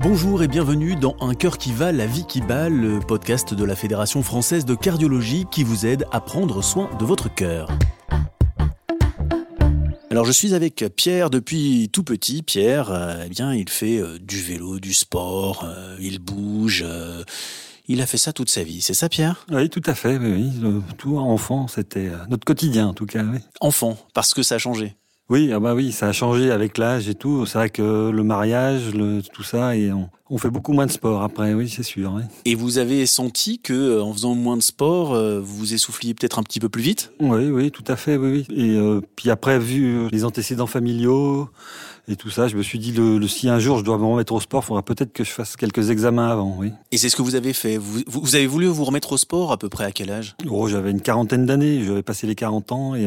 Bonjour et bienvenue dans Un cœur qui va, la vie qui bat, le podcast de la Fédération française de cardiologie qui vous aide à prendre soin de votre cœur. Alors je suis avec Pierre depuis tout petit. Pierre, euh, eh bien, il fait euh, du vélo, du sport, euh, il bouge. il a fait ça toute sa vie, c'est ça Pierre? Oui, tout à fait, oui, oui. Tout enfant, c'était notre quotidien en tout cas. Oui. Enfant, parce que ça a changé oui, ah bah oui, ça a changé avec l'âge et tout. C'est vrai que le mariage, le, tout ça, et on, fait beaucoup moins de sport après, oui, c'est sûr. Et vous avez senti que euh, en faisant moins de sport, euh, vous vous essouffliez peut-être un petit peu plus vite? Oui, oui, tout à fait, oui, oui. Et euh, puis après, vu les antécédents familiaux et tout ça, je me suis dit, le, si un jour je dois me remettre au sport, il faudra peut-être que je fasse quelques examens avant, oui. Et c'est ce que vous avez fait vous, vous, avez voulu vous remettre au sport à peu près à quel âge? Oh, j'avais une quarantaine d'années, j'avais passé les 40 ans et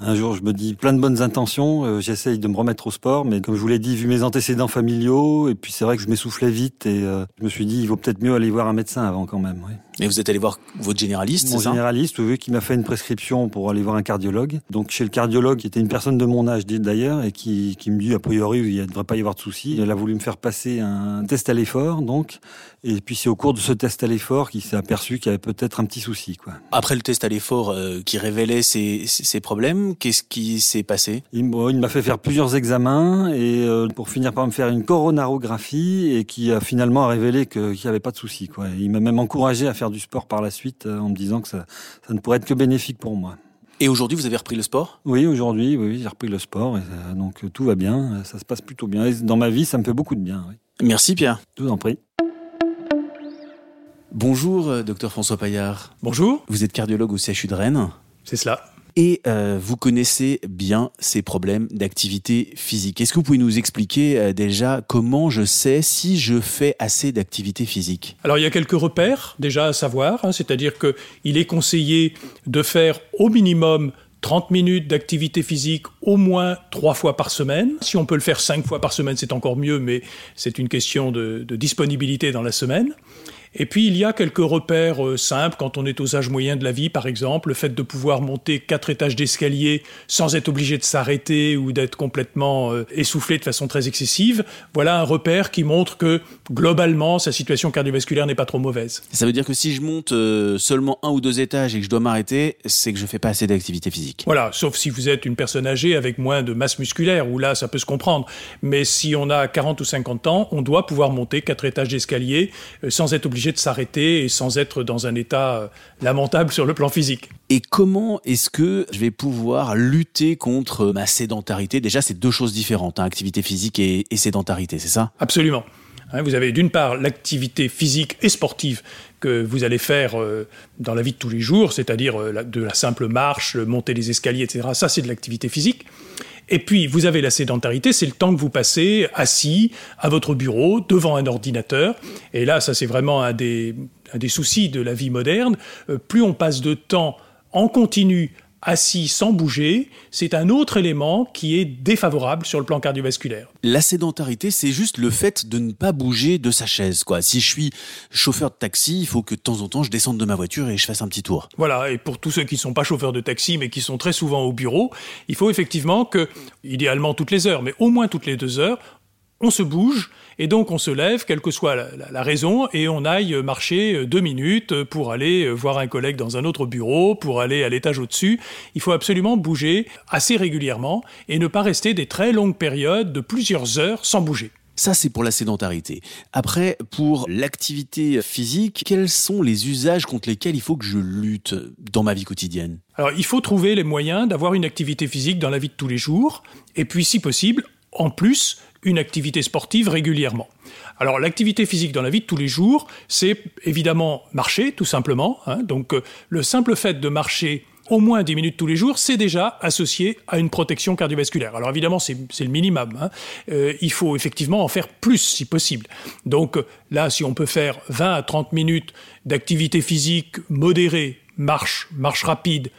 un jour, je me dis plein de bonnes intentions, euh, j'essaye de me remettre au sport, mais comme je vous l'ai dit, vu mes antécédents familiaux, et puis c'est vrai que je m'essoufflais vite, et euh, je me suis dit, il vaut peut-être mieux aller voir un médecin avant quand même. Oui. Et vous êtes allé voir votre généraliste, Mon généraliste, oui, qui m'a fait une prescription pour aller voir un cardiologue. Donc chez le cardiologue, qui était une personne de mon âge d'ailleurs, et qui, qui me dit, a priori, il ne devrait pas y avoir de souci. Il a voulu me faire passer un test à l'effort, donc, et puis c'est au cours de ce test à l'effort qu'il s'est aperçu qu'il y avait peut-être un petit souci. Quoi. Après le test à l'effort euh, qui révélait ces, ces problèmes, qu'est-ce qui s'est passé? Il, m'a fait faire plusieurs examens et euh, pour finir par me faire une coronarographie et qui a finalement révélé qu'il n'y avait pas de souci. Quoi. Il m'a même encouragé à faire du sport par la suite euh, en me disant que ça, ça ne pourrait être que bénéfique pour moi. Et aujourd'hui, vous avez repris le sport? Oui, aujourd'hui, oui, j'ai repris le sport, et, donc tout va bien, ça se passe plutôt bien. Et dans ma vie, ça me fait beaucoup de bien. Merci Pierre. Je vous en prie. Bonjour, euh, docteur François Paillard. Bonjour. Vous êtes cardiologue au CHU de Rennes. C'est cela. Et euh, vous connaissez bien ces problèmes d'activité physique. Est-ce que vous pouvez nous expliquer euh, déjà comment je sais si je fais assez d'activité physique? Alors il y a quelques repères déjà à savoir, hein, c'est-à-dire qu'il est conseillé de faire au minimum 30 minutes d'activité physique au moins trois fois par semaine. Si on peut le faire cinq fois par semaine, c'est encore mieux, mais c'est une question de, de disponibilité dans la semaine. Et puis il y a quelques repères euh, simples quand on est aux âges moyens de la vie, par exemple, le fait de pouvoir monter quatre étages d'escalier sans être obligé de s'arrêter ou d'être complètement euh, essoufflé de façon très excessive. Voilà un repère qui montre que globalement sa situation cardiovasculaire n'est pas trop mauvaise. Ça veut dire que si je monte euh, seulement un ou deux étages et que je dois m'arrêter, c'est que je fais pas assez d'activité physique. Voilà, sauf si vous êtes une personne âgée avec moins de masse musculaire, où là ça peut se comprendre. Mais si on a 40 ou 50 ans, on doit pouvoir monter quatre étages d'escalier sans être obligé de s'arrêter et sans être dans un état euh, lamentable sur le plan physique. Et comment est-ce que je vais pouvoir lutter contre ma sédentarité? Déjà, c'est deux choses différentes, hein, activité physique et, sédentarité, c'est ça? Absolument. Hein, vous avez d'une part l'activité physique et sportive que vous allez faire euh, dans la vie de tous les jours, c'est-à-dire euh, de la simple marche, monter les escaliers, etc. Ça, c'est de l'activité physique. Et puis, vous avez la sédentarité, c'est le temps que vous passez assis à votre bureau, devant un ordinateur. Et là, ça c'est vraiment un des, un des soucis de la vie moderne. Euh, plus on passe de temps en continu assis sans bouger, c'est un autre élément qui est défavorable sur le plan cardiovasculaire. La sédentarité, c'est juste le fait de ne pas bouger de sa chaise. Quoi. Si je suis chauffeur de taxi, il faut que de temps en temps je descende de ma voiture et je fasse un petit tour. Voilà, et pour tous ceux qui ne sont pas chauffeurs de taxi mais qui sont très souvent au bureau, il faut effectivement que, idéalement toutes les heures, mais au moins toutes les deux heures, on se bouge et donc on se lève, quelle que soit la, raison, et on aille marcher euh, deux minutes pour aller euh, voir un collègue dans un autre bureau, pour aller à l'étage au-dessus. Il faut absolument bouger assez régulièrement et ne pas rester des très longues périodes de plusieurs heures sans bouger. Ça, c'est pour la sédentarité. Après, pour l'activité physique, quels sont les usages contre lesquels il faut que je lutte dans ma vie quotidienne? Alors, il faut trouver les moyens d'avoir une activité physique dans la vie de tous les jours, et puis, si possible, en plus, une activité sportive régulièrement. Alors l'activité physique dans la vie de tous les jours, c'est évidemment marcher, tout simplement. Hein. Donc euh, le simple fait de marcher au moins 10 minutes tous les jours, c'est déjà associé à une protection cardiovasculaire. Alors évidemment, c'est le minimum. Hein. Euh, il faut effectivement en faire plus si possible. Donc là, si on peut faire 20 à 30 minutes d'activité physique modérée, marche, marche rapide,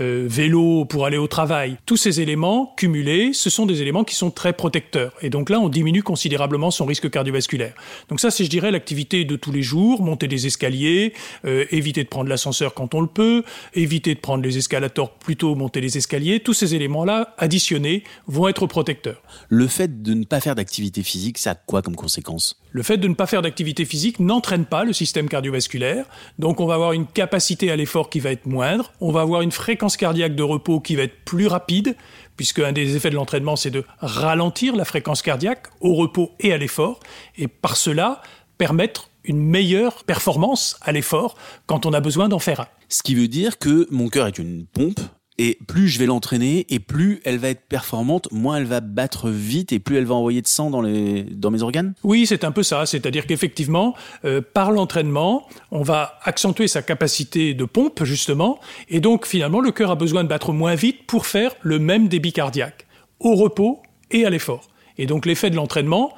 euh, vélo pour aller au travail. Tous ces éléments cumulés, ce sont des éléments qui sont très protecteurs. Et donc là, on diminue considérablement son risque cardiovasculaire. Donc ça, c'est, je dirais, l'activité de tous les jours, monter des escaliers, euh, éviter de prendre l'ascenseur quand on le peut, éviter de prendre les escalators, plutôt monter les escaliers. Tous ces éléments-là, additionnés, vont être protecteurs. Le fait de ne pas faire d'activité physique, ça a quoi comme conséquence? Le fait de ne pas faire d'activité physique n'entraîne pas le système cardiovasculaire. Donc on va avoir une capacité à l'effort qui va être moindre, on va avoir une fréquence cardiaque de repos qui va être plus rapide, puisque un des effets de l'entraînement, c'est de ralentir la fréquence cardiaque au repos et à l'effort, et par cela permettre une meilleure performance à l'effort quand on a besoin d'en faire un. Ce qui veut dire que mon cœur est une pompe et plus je vais l'entraîner, et plus elle va être performante, moins elle va battre vite, et plus elle va envoyer de sang dans, les, dans mes organes Oui, c'est un peu ça. C'est-à-dire qu'effectivement, euh, par l'entraînement, on va accentuer sa capacité de pompe, justement, et donc finalement, le cœur a besoin de battre moins vite pour faire le même débit cardiaque, au repos et à l'effort. Et donc l'effet de l'entraînement,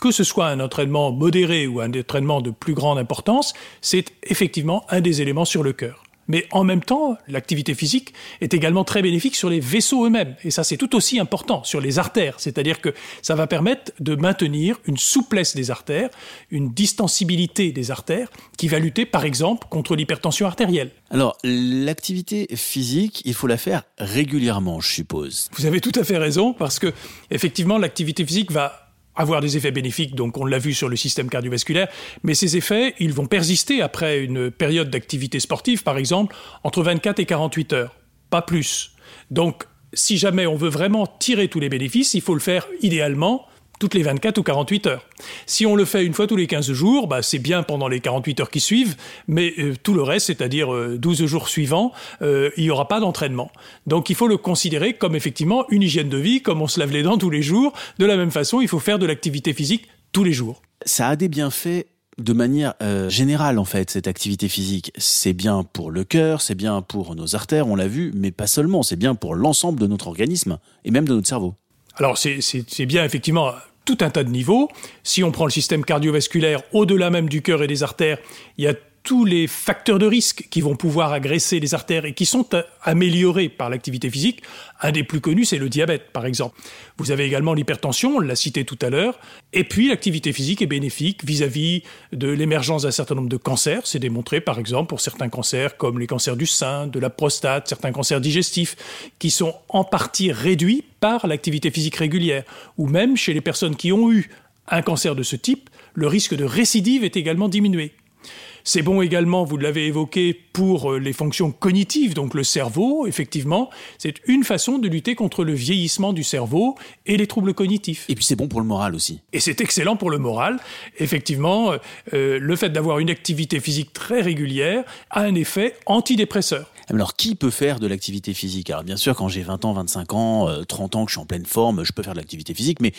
que ce soit un entraînement modéré ou un entraînement de plus grande importance, c'est effectivement un des éléments sur le cœur. Mais en même temps, l'activité physique est également très bénéfique sur les vaisseaux eux-mêmes. Et ça, c'est tout aussi important, sur les artères. C'est-à-dire que ça va permettre de maintenir une souplesse des artères, une distensibilité des artères, qui va lutter, par exemple, contre l'hypertension artérielle. Alors, l'activité physique, il faut la faire régulièrement, je suppose. Vous avez tout à fait raison, parce que, effectivement, l'activité physique va avoir des effets bénéfiques, donc on l'a vu sur le système cardiovasculaire, mais ces effets, ils vont persister après une période d'activité sportive, par exemple, entre 24 et 48 heures, pas plus. Donc, si jamais on veut vraiment tirer tous les bénéfices, il faut le faire idéalement toutes les 24 ou 48 heures. Si on le fait une fois tous les 15 jours, bah, c'est bien pendant les 48 heures qui suivent, mais euh, tout le reste, c'est-à-dire 12 euh, jours suivants, euh, il n'y aura pas d'entraînement. Donc il faut le considérer comme effectivement une hygiène de vie, comme on se lave les dents tous les jours. De la même façon, il faut faire de l'activité physique tous les jours. Ça a des bienfaits de manière générale en fait cette activité physique. C'est bien pour le cœur, c'est bien pour nos artères, on l'a vu, mais pas seulement, c'est bien pour l'ensemble de notre organisme et même de notre cerveau. Alors c'est bien effectivement tout un tas de niveaux. Si on prend le système cardiovasculaire, au-delà même du cœur et des artères, il y a tous les facteurs de risque qui vont pouvoir agresser les artères et qui sont améliorés par l'activité physique. Un des plus connus, c'est le diabète, par exemple. Vous avez également l'hypertension, on l'a cité tout à l'heure. Et puis, l'activité physique est bénéfique vis-à-vis de l'émergence d'un certain nombre de cancers. C'est démontré, par exemple, pour certains cancers comme les cancers du sein, de la prostate, certains cancers digestifs, qui sont en partie réduits par l'activité physique régulière. Ou même chez les personnes qui ont eu un cancer de ce type, le risque de récidive est également diminué. C'est bon également, vous l'avez évoqué, pour euh, les fonctions cognitives, donc le cerveau, effectivement. C'est une façon de lutter contre le vieillissement du cerveau et les troubles cognitifs. Et puis c'est bon pour le moral aussi. Et c'est excellent pour le moral. Effectivement, euh, euh, le fait d'avoir une activité physique très régulière a un effet antidépresseur. Alors, qui peut faire de l'activité physique? Alors, bien sûr, quand j'ai 20 ans, 25 ans, 30 ans, que je suis en pleine forme, je peux faire de l'activité physique, mais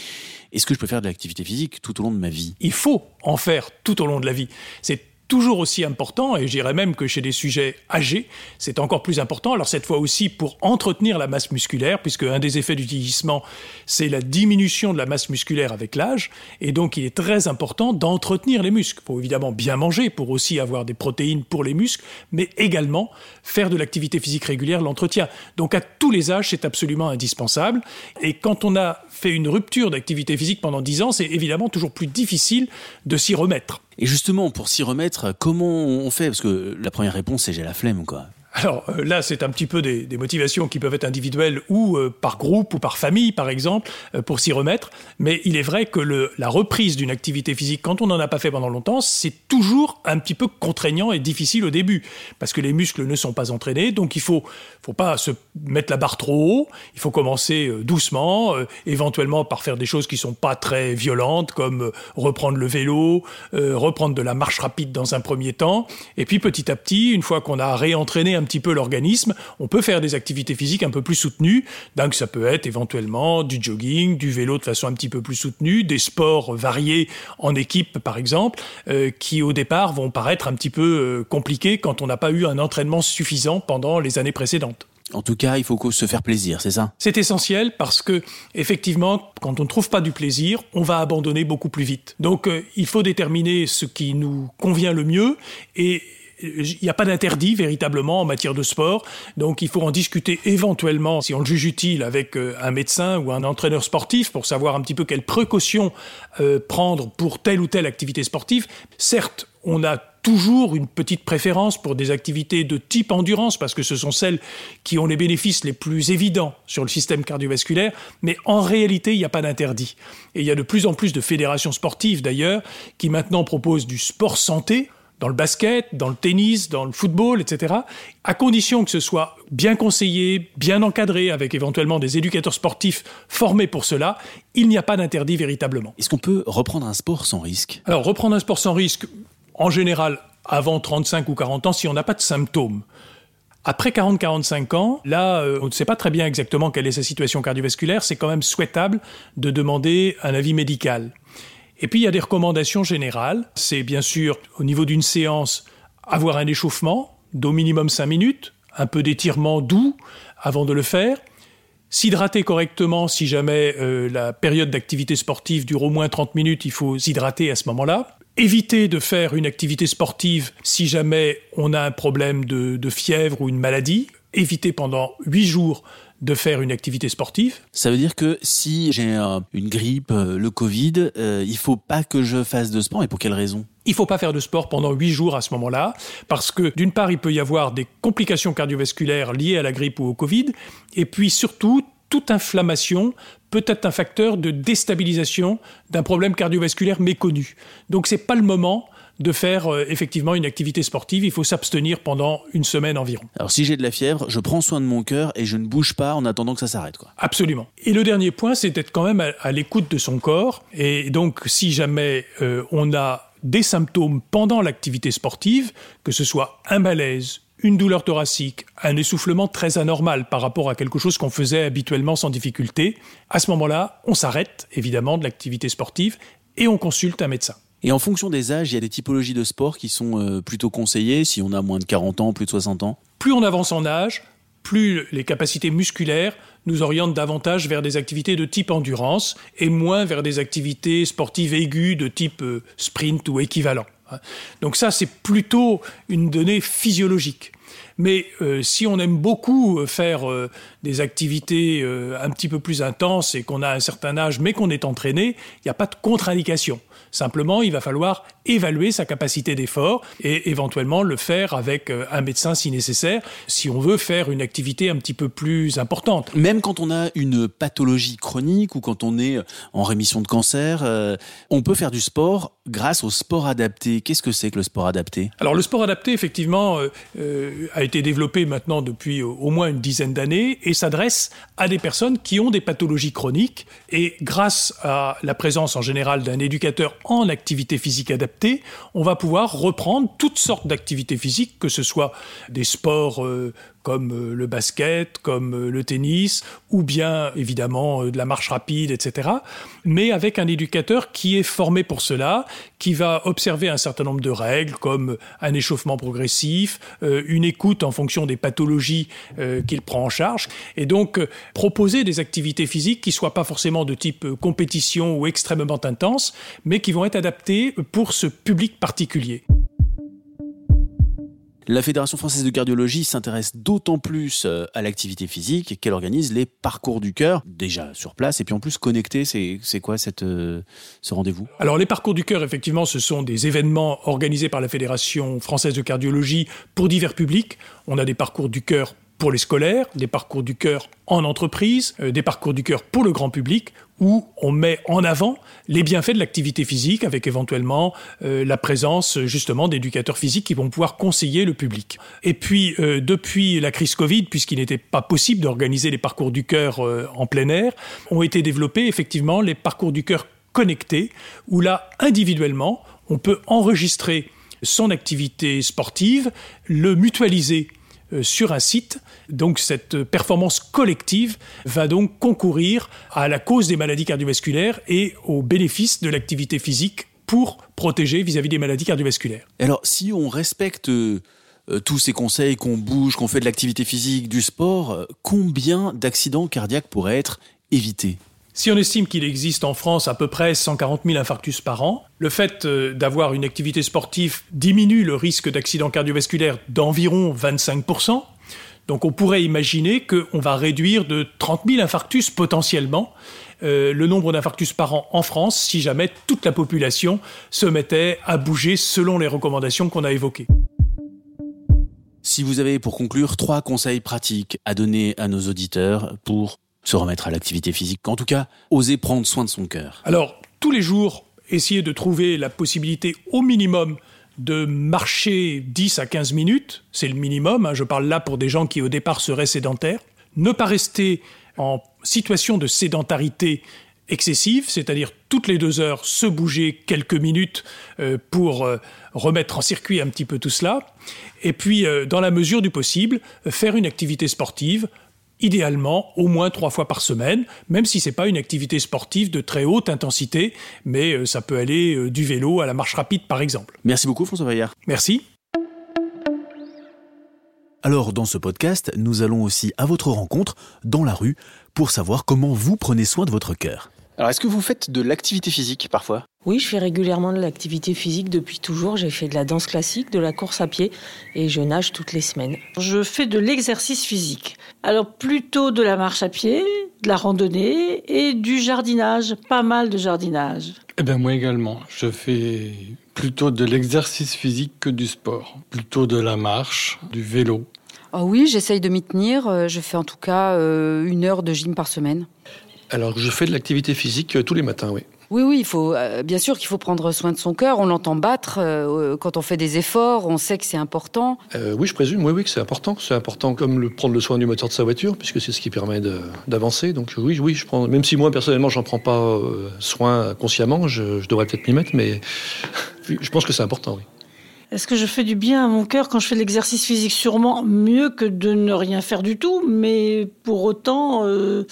est-ce que je peux faire de l'activité physique tout au long de ma vie? Il faut en faire tout au long de la vie. C'est toujours aussi important, et je dirais même que chez des sujets âgés, c'est encore plus important. Alors cette fois aussi pour entretenir la masse musculaire, puisque un des effets du vieillissement, c'est la diminution de la masse musculaire avec l'âge, et donc il est très important d'entretenir les muscles. Il faut évidemment bien manger pour aussi avoir des protéines pour les muscles, mais également faire de l'activité physique régulière l'entretien. Donc à tous les âges, c'est absolument indispensable. Et quand on a fait une rupture d'activité physique pendant 10 ans, c'est évidemment toujours plus difficile de s'y remettre. Et justement, pour s'y remettre, comment on fait? Parce que la première réponse, c'est j'ai la flemme, quoi. Alors euh, là, c'est un petit peu des, motivations qui peuvent être individuelles ou euh, par groupe ou par famille, par exemple, euh, pour s'y remettre. Mais il est vrai que la reprise d'une activité physique, quand on n'en a pas fait pendant longtemps, c'est toujours un petit peu contraignant et difficile au début, parce que les muscles ne sont pas entraînés. Donc il faut, faut pas se mettre la barre trop haut. Il faut commencer doucement, éventuellement par faire des choses qui sont pas très violentes, comme reprendre le vélo, reprendre de la marche rapide dans un premier temps, et puis petit à petit, une fois qu'on a réentraîné un petit peu l'organisme, on peut faire des activités physiques un peu plus soutenues. Donc ça peut être éventuellement du jogging, du vélo de façon un petit peu plus soutenue, des sports variés en équipe par exemple, euh, qui au départ vont paraître un petit peu euh, compliqués quand on n'a pas eu un entraînement suffisant pendant les années précédentes. En tout cas, il faut se faire plaisir, c'est ça? C'est essentiel parce que, effectivement, quand on ne trouve pas du plaisir, on va abandonner beaucoup plus vite. Donc, euh, il faut déterminer ce qui nous convient le mieux et il n'y a pas d'interdit véritablement en matière de sport, donc il faut en discuter éventuellement, si on le juge utile, avec euh, un médecin ou un entraîneur sportif pour savoir un petit peu quelles précautions euh, prendre pour telle ou telle activité sportive. Certes, on a toujours une petite préférence pour des activités de type endurance, parce que ce sont celles qui ont les bénéfices les plus évidents sur le système cardiovasculaire, mais en réalité, il n'y a pas d'interdit. Et il y a de plus en plus de fédérations sportives, d'ailleurs, qui maintenant proposent du sport santé, dans le basket, dans le tennis, dans le football, etc., à condition que ce soit bien conseillé, bien encadré, avec éventuellement des éducateurs sportifs formés pour cela, il n'y a pas d'interdit véritablement. Est-ce qu'on peut reprendre un sport sans risque? Alors, reprendre un sport sans risque, en général, avant 35 ou 40 ans, si on n'a pas de symptômes. Après 40-45 ans, là, euh, on ne sait pas très bien exactement quelle est sa situation cardiovasculaire, c'est quand même souhaitable de demander un avis médical. Et puis il y a des recommandations générales. C'est bien sûr au niveau d'une séance avoir un échauffement d'au minimum 5 minutes, un peu d'étirement doux avant de le faire, s'hydrater correctement si jamais euh, la période d'activité sportive dure au moins 30 minutes, il faut s'hydrater à ce moment-là. Éviter de faire une activité sportive si jamais on a un problème de, de fièvre ou une maladie. Éviter pendant 8 jours de faire une activité sportive. Ça veut dire que si j'ai une grippe, euh, le Covid, euh, il faut pas que je fasse de sport. Et pour quelle raison? Il faut pas faire de sport pendant huit jours à ce moment-là, parce que d'une part, il peut y avoir des complications cardiovasculaires liées à la grippe ou au Covid, et puis surtout, toute inflammation peut être un facteur de déstabilisation d'un problème cardiovasculaire méconnu. Donc c'est pas le moment de faire euh, effectivement une activité sportive. Il faut s'abstenir pendant une semaine environ. Alors si j'ai de la fièvre, je prends soin de mon cœur et je ne bouge pas en attendant que ça s'arrête. Quoi. Absolument. Et le dernier point, c'est d'être quand même à, l'écoute de son corps. Et donc si jamais euh, on a des symptômes pendant l'activité sportive, que ce soit un malaise, une douleur thoracique, un essoufflement très anormal par rapport à quelque chose qu'on faisait habituellement sans difficulté, à ce moment-là, on s'arrête évidemment de l'activité sportive et on consulte un médecin. Et en fonction des âges, il y a des typologies de sport qui sont euh, plutôt conseillées si on a moins de 40 ans, plus de 60 ans Plus on avance en âge, plus les capacités musculaires nous orientent davantage vers des activités de type endurance et moins vers des activités sportives aiguës de type euh, sprint ou équivalent. Donc ça, c'est plutôt une donnée physiologique. Mais euh, si on aime beaucoup faire des activités un petit peu plus intenses et qu'on a un certain âge, mais qu'on est entraîné, il n'y a pas de contre-indication. Simplement, il va falloir évaluer sa capacité d'effort et éventuellement le faire avec euh, un médecin si nécessaire, si on veut faire une activité un petit peu plus importante. Même quand on a une pathologie chronique ou quand on est en rémission de cancer, euh, on peut faire du sport grâce au sport adapté. Qu'est-ce que c'est que le sport adapté? Alors le sport adapté, effectivement, euh, a été développé maintenant depuis au moins une dizaine d'années et s'adresse à des personnes qui ont des pathologies chroniques et grâce à la présence en général d'un éducateur en activité physique adaptée, on va pouvoir reprendre toutes sortes d'activités physiques, que ce soit des sports euh, comme euh, le basket, comme euh, le tennis, ou bien évidemment de la marche rapide, etc. Mais avec un éducateur qui est formé pour cela, qui va observer un certain nombre de règles, comme un échauffement progressif, une écoute en fonction des pathologies qu'il prend en charge, et donc proposer des activités physiques qui soient pas forcément de type compétition ou extrêmement intenses, mais qui vont être adaptés pour ce public particulier. La Fédération française de cardiologie s'intéresse d'autant plus euh, à l'activité physique qu'elle organise les parcours du cœur, déjà sur place et puis en plus connectés. C'est quoi euh, ce rendez-vous? Alors les parcours du cœur, effectivement, ce sont des événements organisés par la Fédération française de cardiologie pour divers publics. On a des parcours du cœur pour les scolaires, des parcours du cœur en entreprise, euh, des parcours du cœur pour le grand public, où on met en avant les bienfaits de l'activité physique avec éventuellement euh, la présence justement d'éducateurs physiques qui vont pouvoir conseiller le public. Et puis euh, depuis la crise Covid, puisqu'il n'était pas possible d'organiser les parcours du cœur en plein air, ont été développés effectivement les parcours du cœur connectés, où là individuellement on peut enregistrer son activité sportive, le mutualiser sur un site. Donc cette performance collective va donc concourir à la cause des maladies cardiovasculaires et aux bénéfices de l'activité physique pour protéger vis-à-vis des maladies cardiovasculaires. Alors si on respecte euh, tous ces conseils, qu'on bouge, qu'on fait de l'activité physique, du sport, euh, combien d'accidents cardiaques pourraient être évités? Si on estime qu'il existe en France à peu près 140 000 infarctus par an, le fait euh, d'avoir une activité sportive diminue le risque d'accident cardiovasculaire d'environ 25% donc on pourrait imaginer qu'on va réduire de 30 000 infarctus potentiellement euh, le nombre d'infarctus par an en France si jamais toute la population se mettait à bouger selon les recommandations qu'on a évoquées. Si vous avez pour conclure trois conseils pratiques à donner à nos auditeurs pour se remettre à l'activité physique, en tout cas, oser prendre soin de son cœur. Alors, tous les jours, essayez de trouver la possibilité au minimum de marcher 10 à 15 minutes, c'est le minimum, hein, je parle là pour des gens qui au départ seraient sédentaires. Ne pas rester en situation de sédentarité excessive, c'est-à-dire toutes les deux heures se bouger quelques minutes euh, pour euh, remettre en circuit un petit peu tout cela, et puis euh, dans la mesure du possible, faire une activité sportive, idéalement au moins trois fois par semaine, même si c'est pas une activité sportive de très haute intensité, mais euh, ça peut aller euh, du vélo à la marche rapide par exemple. Merci beaucoup François Vaillard. Merci. Alors dans ce podcast, nous allons aussi à votre rencontre dans la rue pour savoir comment vous prenez soin de votre cœur. Alors est-ce que vous faites de l'activité physique parfois? Oui, je fais régulièrement de l'activité physique depuis toujours. J'ai fait de la danse classique, de la course à pied et je nage toutes les semaines. Je fais de l'exercice physique. Alors plutôt de la marche à pied, de la randonnée et du jardinage, pas mal de jardinage. Eh bien moi également, je fais plutôt de l'exercice physique que du sport. Plutôt de la marche, du vélo. Oh oui, j'essaye de m'y tenir. Euh, je fais en tout cas euh, une heure de gym par semaine. Alors je fais de l'activité physique euh, tous les matins, oui. Oui, oui, il faut euh, bien sûr qu'il faut prendre soin de son cœur. On l'entend battre euh, quand on fait des efforts. On sait que c'est important. Euh, oui, je présume, oui, oui, que c'est important. C'est important comme le, prendre le soin du moteur de sa voiture, puisque c'est ce qui permet d'avancer. Donc oui, oui, je prends. Même si moi personnellement, j'en prends pas soin consciemment, je, je devrais peut-être m'y mettre, mais je pense que c'est important. Oui. Est-ce que je fais du bien à mon cœur quand je fais de l'exercice physique? Sûrement mieux que de ne rien faire du tout, mais pour autant, euh,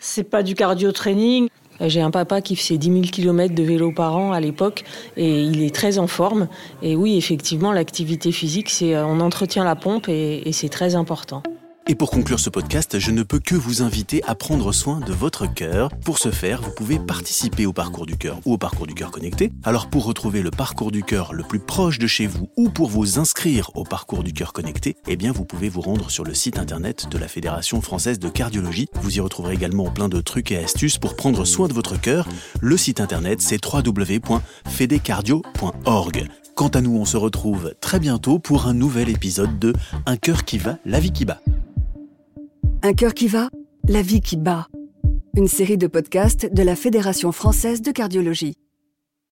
c'est pas du cardio training. J'ai un papa qui faisait 10 000 km de vélo par an à l'époque et il est très en forme. Et oui, effectivement, l'activité physique, c'est on entretient la pompe et c'est très important. Et pour conclure ce podcast, je ne peux que vous inviter à prendre soin de votre cœur. Pour ce faire, vous pouvez participer au parcours du cœur ou au parcours du cœur connecté. Alors pour retrouver le parcours du cœur le plus proche de chez vous ou pour vous inscrire au parcours du cœur connecté, eh bien vous pouvez vous rendre sur le site internet de la Fédération française de cardiologie. Vous y retrouverez également plein de trucs et astuces pour prendre soin de votre cœur. Le site internet c'est www.fedecardio.org. Quant à nous, on se retrouve très bientôt pour un nouvel épisode de Un cœur qui va, la vie qui bat. Un cœur qui va, la vie qui bat. Une série de podcasts de la Fédération française de cardiologie.